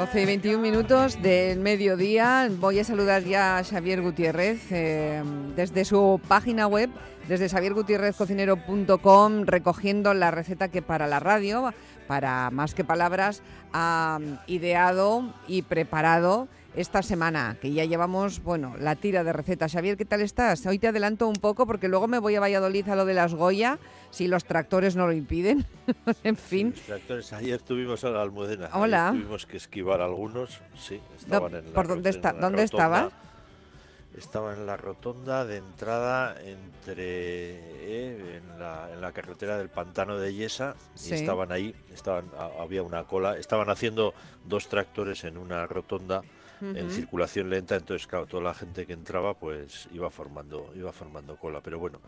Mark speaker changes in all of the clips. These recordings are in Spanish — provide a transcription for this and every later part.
Speaker 1: 12 y 21 minutos del mediodía. Voy a saludar ya a Xavier Gutiérrez eh, desde su página web, desde xaviergutierrezcocinero.com, recogiendo la receta que para la radio, para más que palabras, ha ideado y preparado esta semana, que ya llevamos, bueno, la tira de recetas. Xavier, ¿qué tal estás? Hoy te adelanto un poco porque luego me voy a Valladolid a lo de las Goya, si los tractores no lo impiden. en fin.
Speaker 2: Los tractores, ayer tuvimos a la Almudena.
Speaker 1: Hola.
Speaker 2: Ayer tuvimos que esquivar algunos, sí, estaban en la
Speaker 1: ¿Por dónde, está, dónde
Speaker 2: rotonda.
Speaker 1: estaba?
Speaker 2: Estaba en la rotonda de entrada entre eh, en, la, en la carretera del pantano de Yesa
Speaker 1: Sí.
Speaker 2: y estaban ahí, estaban había una cola, estaban haciendo dos tractores en una rotonda en circulación lenta, entonces claro, toda la gente que entraba pues iba formando, iba formando cola, pero bueno,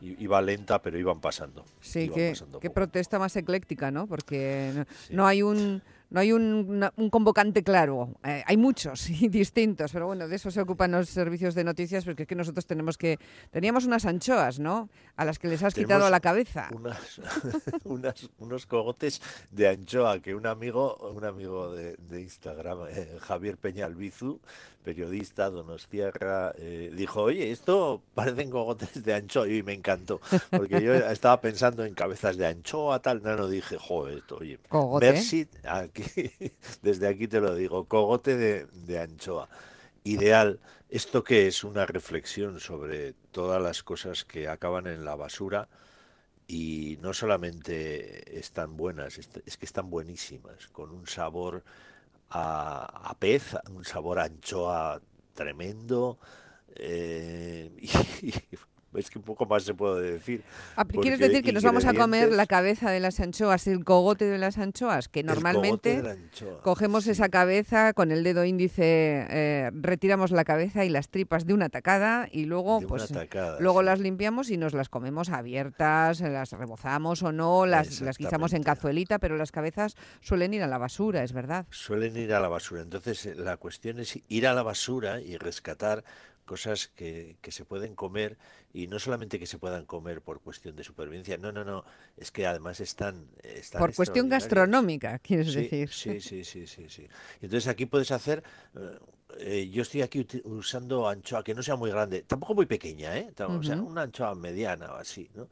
Speaker 2: iba lenta, pero iban pasando.
Speaker 1: Sí,
Speaker 2: iban
Speaker 1: qué,
Speaker 2: pasando
Speaker 1: qué
Speaker 2: poco.
Speaker 1: protesta más ecléctica, ¿no? Porque no,
Speaker 2: Sí.
Speaker 1: no hay un no hay un, convocante claro. Eh, hay muchos y distintos, pero bueno, de eso se ocupan los servicios de noticias, porque es que nosotros tenemos que teníamos unas anchoas, ¿no? A las que les has quitado
Speaker 2: Tenemos
Speaker 1: la cabeza.
Speaker 2: unas, unas- unos cogotes de anchoa que un amigo, un amigo de, de Instagram, eh, Javier Peña Albizu, periodista, donostiarra, eh, dijo, oye, esto parecen cogotes de anchoa y me encantó, porque yo estaba pensando en cabezas de anchoa, tal, no, no dije, joder, esto, oye,
Speaker 1: Cogote.
Speaker 2: merci, aquí, desde aquí te lo digo, cogote de, de anchoa. Ideal. ¿Esto qué es? Una reflexión sobre todas las cosas que acaban en la basura y no solamente están buenas, es que están buenísimas, con un sabor a, a pez, un sabor a anchoa tremendo. eh, y, es que un poco más se puede decir.
Speaker 1: Ah, ¿Quieres decir que nos vamos a comer la cabeza de las anchoas, el cogote de las anchoas? Que normalmente
Speaker 2: anchoa,
Speaker 1: cogemos
Speaker 2: sí.
Speaker 1: esa cabeza, con el dedo índice eh, retiramos la cabeza y las tripas de una tacada y luego pues
Speaker 2: tacada,
Speaker 1: luego
Speaker 2: sí.
Speaker 1: las limpiamos y nos las comemos abiertas, las rebozamos o no, las, las guisamos en cazuelita, pero las cabezas suelen ir a la basura, es verdad.
Speaker 2: suelen ir a la basura. Entonces, eh, la cuestión es ir a la basura y rescatar cosas que, que se pueden comer y no solamente que se puedan comer por cuestión de supervivencia, no, no, no, es que además están... están
Speaker 1: Por cuestión gastronómica, quieres
Speaker 2: Sí,
Speaker 1: decir.
Speaker 2: Sí, sí, sí, sí, sí. Entonces aquí puedes hacer, eh, yo estoy aquí usando anchoa que no sea muy grande, tampoco muy pequeña, ¿eh? O sea, una anchoa mediana o así, ¿no?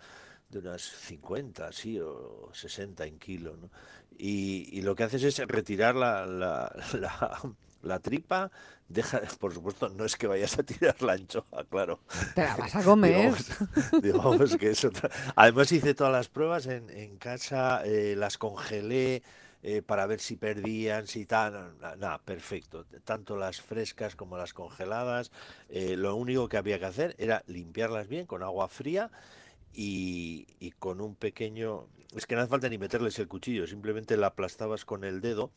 Speaker 2: De unas 50, sí, o 60 en kilo, ¿no? Y, y lo que haces es retirar la, la, la, la tripa, deja, por supuesto, no es que vayas a tirar la anchoa, claro.
Speaker 1: Te la vas a comer.
Speaker 2: Digamos, digamos que es otra. Además hice todas las pruebas en, en casa, eh, las congelé eh, para ver si perdían, si tal. Nada, perfecto. Tanto las frescas como las congeladas. eh, lo único que había que hacer era limpiarlas bien con agua fría y, y con un pequeño... Es que no hace falta ni meterles el cuchillo, simplemente la aplastabas con el dedo.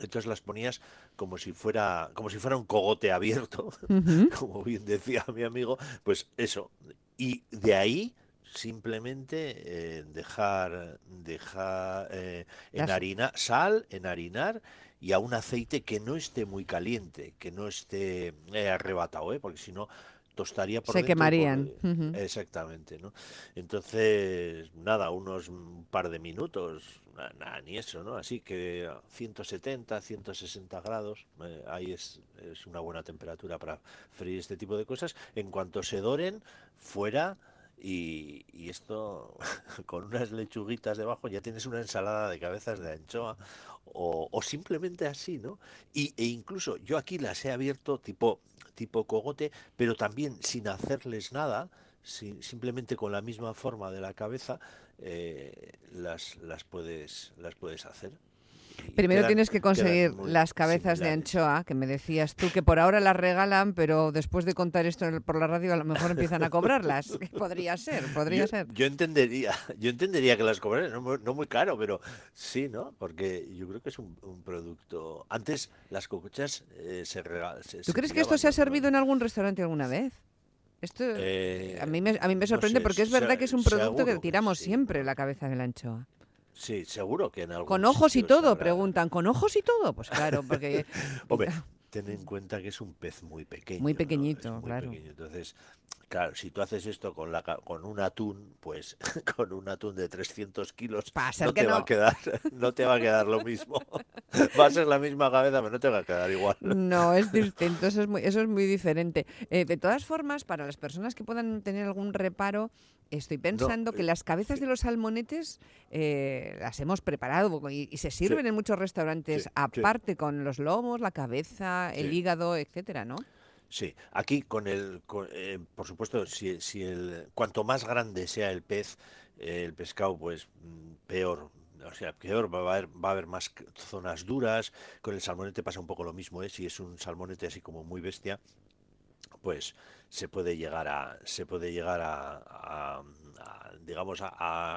Speaker 2: Entonces las ponías como si fuera, como si fuera un cogote abierto, como bien decía mi amigo, pues eso. Y de ahí simplemente eh, dejar, dejar eh, enharinar, sal, enharinar y a un aceite que no esté muy caliente, que no esté eh, arrebatado, ¿eh? porque si no tostaría por
Speaker 1: Se
Speaker 2: dentro y por-
Speaker 1: quemarían.
Speaker 2: Exactamente, ¿no? Entonces, nada, unos un par de minutos, nada, ni eso, ¿no? Así que a 170, 160 grados, eh, ahí es, es una buena temperatura para freír este tipo de cosas. En cuanto se doren, fuera y, esto con unas lechuguitas debajo ya tienes una ensalada de cabezas de anchoa o, o simplemente así, ¿no? Y, e incluso yo aquí las he abierto tipo, tipo cogote, pero también sin hacerles nada, si- simplemente con la misma forma de la cabeza, eh, las, las, puedes, las puedes hacer.
Speaker 1: Primero
Speaker 2: quedan-
Speaker 1: tienes que conseguir las cabezas de anchoa, que me decías tú que por ahora las regalan, pero después de contar esto por la radio a lo mejor empiezan a cobrarlas. Podría ser, podría
Speaker 2: yo,
Speaker 1: ser.
Speaker 2: yo entendería, yo entendería que las cobraran, no, no muy caro, pero sí, ¿no? Porque yo creo que es un, un producto. Antes las cocochas eh, se regalan.
Speaker 1: ¿Tú crees que esto se ha servido en algún restaurante alguna vez? Esto
Speaker 2: Eh,
Speaker 1: a, mí me, a mí me
Speaker 2: no
Speaker 1: sorprende
Speaker 2: sé,
Speaker 1: porque es verdad
Speaker 2: se-
Speaker 1: que es un producto que
Speaker 2: que
Speaker 1: tiramos
Speaker 2: sí.
Speaker 1: siempre, la cabeza de la anchoa.
Speaker 2: Sí, seguro que en algún
Speaker 1: Con ojos y todo, preguntan. ¿Con ojos y todo? Pues claro, porque...
Speaker 2: Hombre, ten en cuenta que es un pez muy pequeño.
Speaker 1: Muy
Speaker 2: ¿no?
Speaker 1: pequeñito,
Speaker 2: Es muy
Speaker 1: claro.
Speaker 2: pequeño. Entonces, claro, si tú haces esto con, la, con un atún, pues con un atún de 300 kilos, no te va a quedar, no te va a quedar lo mismo. Va a ser la misma cabeza, pero no te va a quedar igual.
Speaker 1: No, es distinto, eso es muy, eso es muy diferente. Eh, de todas formas, para las personas que puedan tener algún reparo, estoy pensando que
Speaker 2: eh,
Speaker 1: las cabezas de los salmonetes eh, las hemos preparado y, y se sirven en muchos restaurantes
Speaker 2: sí,
Speaker 1: aparte con los lomos, la cabeza, el hígado, etcétera, ¿no?
Speaker 2: Sí, aquí con el, con- eh, por supuesto, si, si el, cuanto más grande sea el pez, eh, el pescado, pues mm, peor. O sea, peor, va a haber, va a haber más zonas duras. Con el salmonete pasa un poco lo mismo, ¿eh? Si es un salmonete así como muy bestia, pues se puede llegar a, se puede llegar a, a- a, digamos, a,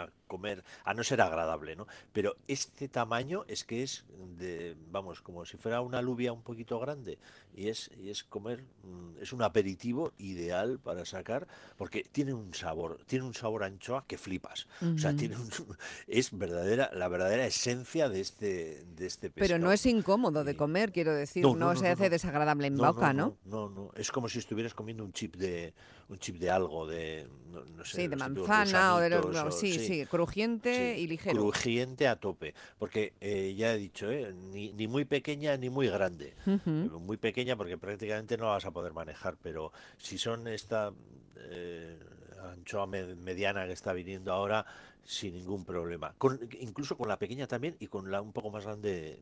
Speaker 2: a comer, a no ser agradable, ¿no? Pero este tamaño es que es de, vamos, como si fuera una alubia un poquito grande y es, y es comer, mm, es un aperitivo ideal para sacar porque tiene un sabor, tiene un sabor anchoa que flipas. O sea, tiene un, es verdadera, la verdadera esencia de este, de este pescado.
Speaker 1: Pero no es incómodo de comer, quiero decir,
Speaker 2: No,
Speaker 1: no,
Speaker 2: no, no,
Speaker 1: se
Speaker 2: no,
Speaker 1: hace desagradable en
Speaker 2: No,
Speaker 1: boca, ¿no?
Speaker 2: No, no, no. Es como si estuvieras comiendo un chip de un chip de algo, de no, no sé,
Speaker 1: Sí, de manzana o de los...
Speaker 2: o-
Speaker 1: sí, sí, crujiente
Speaker 2: sí,
Speaker 1: y ligero.
Speaker 2: Crujiente a tope, porque eh, ya he dicho, ¿eh? ni, ni muy pequeña ni muy grande.
Speaker 1: Ujú.
Speaker 2: Muy pequeña porque prácticamente no la vas a poder manejar, pero si son esta eh, anchoa me- mediana que está viniendo ahora, sin ningún problema. Con, incluso con la pequeña también y con la un poco más grande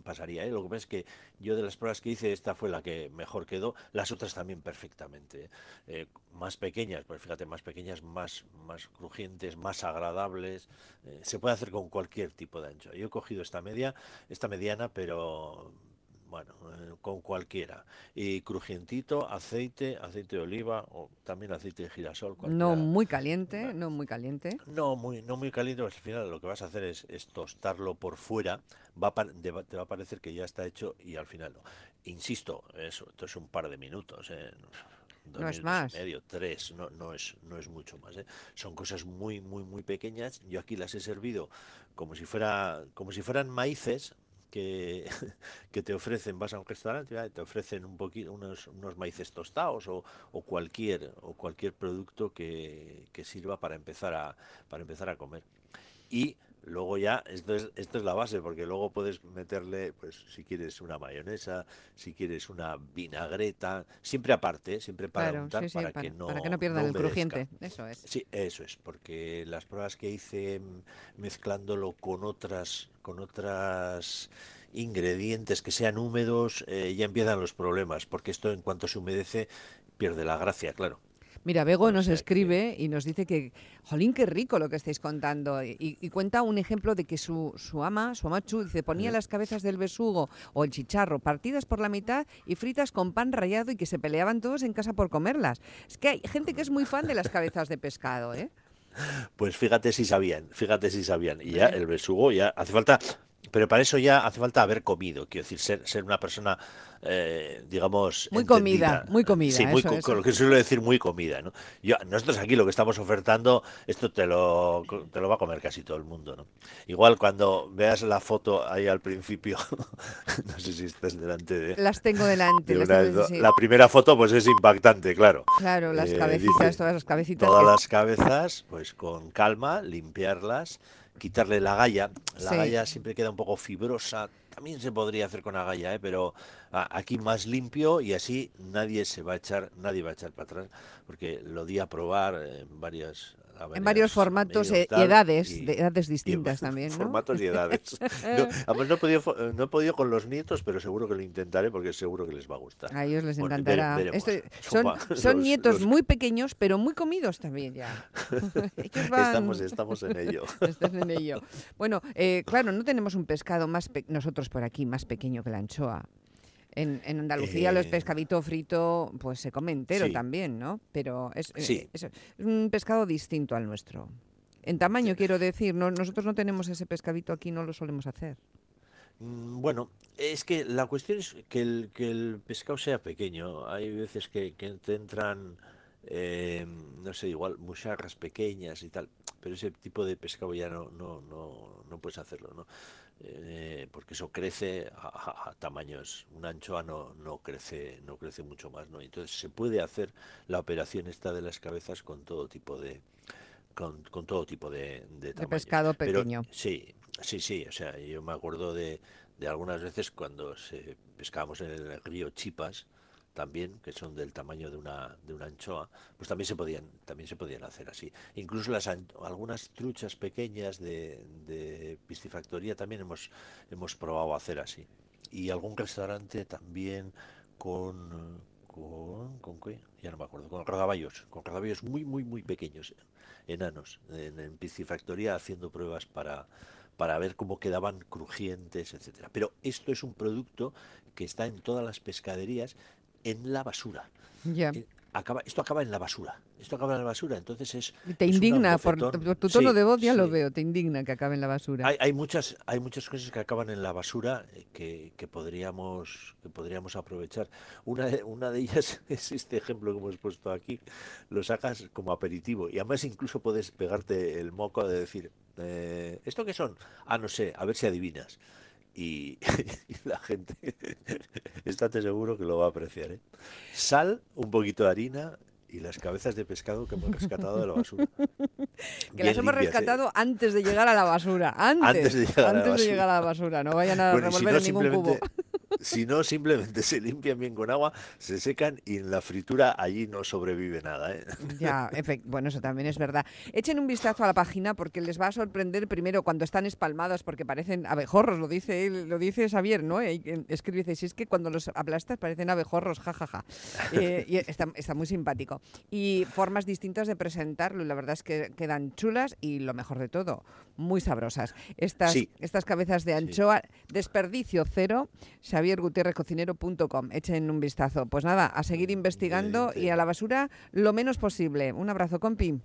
Speaker 2: pasaría, ¿eh? Lo que pasa es que yo de las pruebas que hice, esta fue la que mejor quedó, las otras también perfectamente. ¿eh? Eh, más pequeñas, pues fíjate, más pequeñas, más, más crujientes, más agradables. eh, se puede hacer con cualquier tipo de anchoa. Yo he cogido esta media, esta mediana, pero bueno, eh, con cualquiera. Y crujientito, aceite, aceite de oliva o también aceite de girasol.
Speaker 1: No muy caliente, no muy caliente.
Speaker 2: No muy, no muy caliente, pues al final lo que vas a hacer es, es tostarlo por fuera, va pa- te va a parecer que ya está hecho y al final no. Insisto, eso, esto es un par de minutos, ¿eh? Dos
Speaker 1: No es más.
Speaker 2: medio, tres, no, no, es, no es mucho más, ¿eh? Son cosas muy, muy, muy pequeñas. Yo aquí las he servido como si fuera, como si fueran maíces que, te ofrecen, vas a un restaurante te ofrecen un poquito, unos, unos maíces tostados o, o cualquier, o cualquier producto que, que sirva para empezar a, para empezar a comer. Y luego ya, esto es, esto es la base, porque luego puedes meterle, pues si quieres una mayonesa, si quieres una vinagreta, siempre aparte, ¿eh? siempre para
Speaker 1: Claro,
Speaker 2: untar,
Speaker 1: sí, sí,
Speaker 2: para,
Speaker 1: para,
Speaker 2: que no,
Speaker 1: para que no pierdan
Speaker 2: no
Speaker 1: el crujiente. Eso es.
Speaker 2: Sí, eso es, porque las pruebas que hice mezclándolo con otras, con otras ingredientes que sean húmedos, eh, ya empiezan los problemas, porque esto en cuanto se humedece pierde la gracia, claro.
Speaker 1: Mira, Bego nos escribe y nos dice que, jolín, qué rico lo que estáis contando. Y, y cuenta un ejemplo de que su, su ama, su amachu, dice, ponía las cabezas del besugo o el chicharro partidas por la mitad y fritas con pan rallado y que se peleaban todos en casa por comerlas. Es que hay gente que es muy fan de las cabezas de pescado, ¿eh?
Speaker 2: Pues fíjate si sabían, fíjate si sabían. Y ya el besugo ya hace falta, pero para eso ya hace falta haber comido, quiero decir, ser, ser una persona, eh, digamos,
Speaker 1: Muy comida, muy comida,
Speaker 2: Sí, muy
Speaker 1: eso,
Speaker 2: lo que suelo decir muy comida, ¿no? Yo, nosotros aquí lo que estamos ofertando, esto te lo, te lo va a comer casi todo el mundo, ¿no? Igual cuando veas la foto ahí al principio, no sé si estás delante de,
Speaker 1: Las tengo delante.
Speaker 2: de
Speaker 1: las
Speaker 2: una-
Speaker 1: tengo- sí, sí.
Speaker 2: la primera foto, pues es impactante, claro.
Speaker 1: Claro, las
Speaker 2: Eh,
Speaker 1: cabecitas,
Speaker 2: dice,
Speaker 1: todas las cabecitas.
Speaker 2: Todas
Speaker 1: que-
Speaker 2: las cabezas, pues con calma, limpiarlas, quitarle la galla. La
Speaker 1: Sí.
Speaker 2: galla siempre queda un poco fibrosa. También se podría hacer con agalla, ¿eh? pero aquí más limpio y así nadie se va a echar, nadie va a echar para atrás, porque lo di a probar en varias
Speaker 1: En varios formatos e- y edades,
Speaker 2: y-
Speaker 1: de edades
Speaker 2: y
Speaker 1: distintas también, ¿no?
Speaker 2: Formatos y edades. No, además no he, podido, no he podido con los nietos, pero seguro que lo intentaré porque seguro que les va a gustar.
Speaker 1: A ellos les
Speaker 2: Bueno,
Speaker 1: encantará. Esto-
Speaker 2: Son los-
Speaker 1: nietos
Speaker 2: los-
Speaker 1: muy pequeños, pero muy comidos también ya. Van-
Speaker 2: Estamos, estamos en ello.
Speaker 1: están en ello. Bueno, eh, claro, no tenemos un pescado más pe- nosotros por aquí más pequeño que la anchoa. En, en Andalucía los
Speaker 2: Eh,
Speaker 1: pescadito frito pues se come entero
Speaker 2: sí.
Speaker 1: también, ¿no? Pero es, eh,
Speaker 2: Sí.
Speaker 1: es- es un pescado distinto al nuestro. En tamaño, quiero decir, no, nosotros no tenemos ese pescadito aquí, no lo solemos hacer.
Speaker 2: Mm, Bueno, es que la cuestión es que el, que el pescado sea pequeño. Hay veces que, que te entran, eh, no sé, igual mucharras pequeñas y tal, pero ese tipo de pescado ya no, no, no, no puedes hacerlo, ¿no? Eh, porque eso crece a, tamaños. Un anchoa no, no crece no crece mucho más, ¿no? Entonces se puede hacer la operación esta de las cabezas con todo tipo de con, todo tipo de, de,
Speaker 1: de pescado pequeño.
Speaker 2: sí, sí, sí. O sea, yo me acuerdo de, de algunas veces cuando se pescábamos en el río Chipas también que son del tamaño de una de una anchoa pues también se podían también se podían hacer así. Incluso las algunas truchas pequeñas de, de piscifactoría también hemos hemos probado hacer así. Y algún restaurante también con con, con qué ya no me acuerdo con rodaballos con rodaballos muy muy muy pequeños enanos en, en piscifactoría haciendo pruebas para para ver cómo quedaban crujientes, etcétera. Pero esto es un producto que está en todas las pescaderías en la basura.
Speaker 1: Eh,
Speaker 2: acaba, esto acaba en la basura. Esto acaba en la basura, entonces es.
Speaker 1: Te indigna, por, tu tono de voz ya lo veo, te indigna que acabe en la basura.
Speaker 2: Hay, hay, muchas, hay muchas cosas que acaban en la basura eh, que, que, podríamos, que podríamos aprovechar. Una, una de ellas es este ejemplo que hemos puesto aquí. Lo sacas como aperitivo y además incluso puedes pegarte el moco de decir, eh, ¿esto qué son? Ah, no sé, a ver si adivinas. Y, la gente, estate seguro que lo va a apreciar. ¿eh? Sal, un poquito de harina y las cabezas de pescado que hemos rescatado de la basura.
Speaker 1: que las hemos ¿eh? rescatado antes de llegar a la basura. Antes, de, llegar, a la basura. No vayan a revolver en ningún cubo.
Speaker 2: Si no, simplemente se limpian bien con agua, se secan y en la fritura allí no sobrevive nada. ¿eh?
Speaker 1: Ya, bueno, eso también es verdad. Echen un vistazo a la página porque les va a sorprender primero cuando están espalmados porque parecen abejorros, lo dice él, lo dice Xavier, ¿no? Escribe, dice, si es que cuando los aplastas parecen abejorros, jajaja. Eh, y está, está muy simpático. Y formas distintas de presentarlo y la verdad es que quedan chulas y lo mejor de todo, muy sabrosas. Estas, estas cabezas de anchoa, desperdicio cero, Xavier javiergutierrezcocinero.com. Echen un vistazo. Pues nada, a seguir investigando y a la basura lo menos posible. Un abrazo, compi.